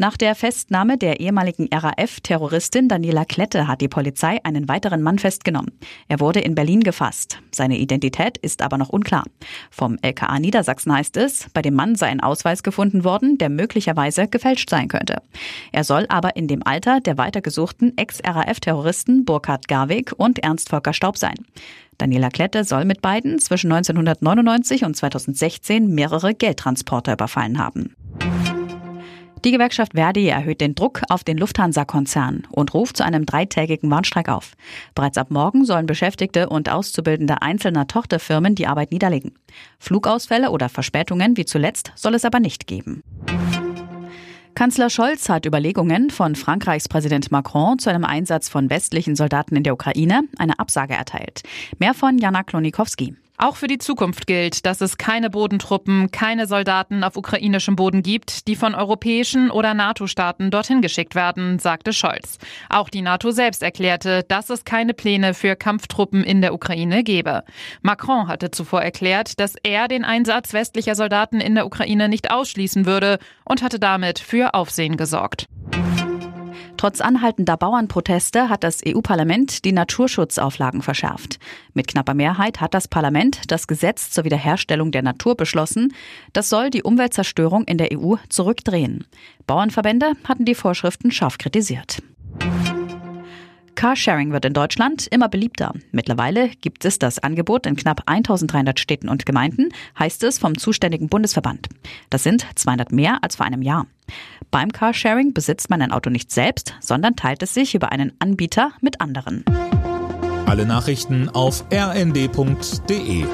Nach der Festnahme der ehemaligen RAF-Terroristin Daniela Klette hat die Polizei einen weiteren Mann festgenommen. Er wurde in Berlin gefasst. Seine Identität ist aber noch unklar. Vom LKA Niedersachsen heißt es, bei dem Mann sei ein Ausweis gefunden worden, der möglicherweise gefälscht sein könnte. Er soll aber in dem Alter der weitergesuchten Ex-RAF-Terroristen Burkhard Garwig und Ernst Volker Staub sein. Daniela Klette soll mit beiden zwischen 1999 und 2016 mehrere Geldtransporter überfallen haben. Die Gewerkschaft Verdi erhöht den Druck auf den Lufthansa-Konzern und ruft zu einem dreitägigen Warnstreik auf. Bereits ab morgen sollen Beschäftigte und Auszubildende einzelner Tochterfirmen die Arbeit niederlegen. Flugausfälle oder Verspätungen wie zuletzt soll es aber nicht geben. Kanzler Scholz hat Überlegungen von Frankreichs Präsident Macron zu einem Einsatz von westlichen Soldaten in der Ukraine eine Absage erteilt. Mehr von Jana Klonikowski. Auch für die Zukunft gilt, dass es keine Bodentruppen, keine Soldaten auf ukrainischem Boden gibt, die von europäischen oder NATO-Staaten dorthin geschickt werden, sagte Scholz. Auch die NATO selbst erklärte, dass es keine Pläne für Kampftruppen in der Ukraine gebe. Macron hatte zuvor erklärt, dass er den Einsatz westlicher Soldaten in der Ukraine nicht ausschließen würde und hatte damit für Aufsehen gesorgt. Trotz anhaltender Bauernproteste hat das EU-Parlament die Naturschutzauflagen verschärft. Mit knapper Mehrheit hat das Parlament das Gesetz zur Wiederherstellung der Natur beschlossen. Das soll die Umweltzerstörung in der EU zurückdrehen. Bauernverbände hatten die Vorschriften scharf kritisiert. Carsharing wird in Deutschland immer beliebter. Mittlerweile gibt es das Angebot in knapp 1300 Städten und Gemeinden, heißt es vom zuständigen Bundesverband. Das sind 200 mehr als vor einem Jahr. Beim Carsharing besitzt man ein Auto nicht selbst, sondern teilt es sich über einen Anbieter mit anderen. Alle Nachrichten auf rnd.de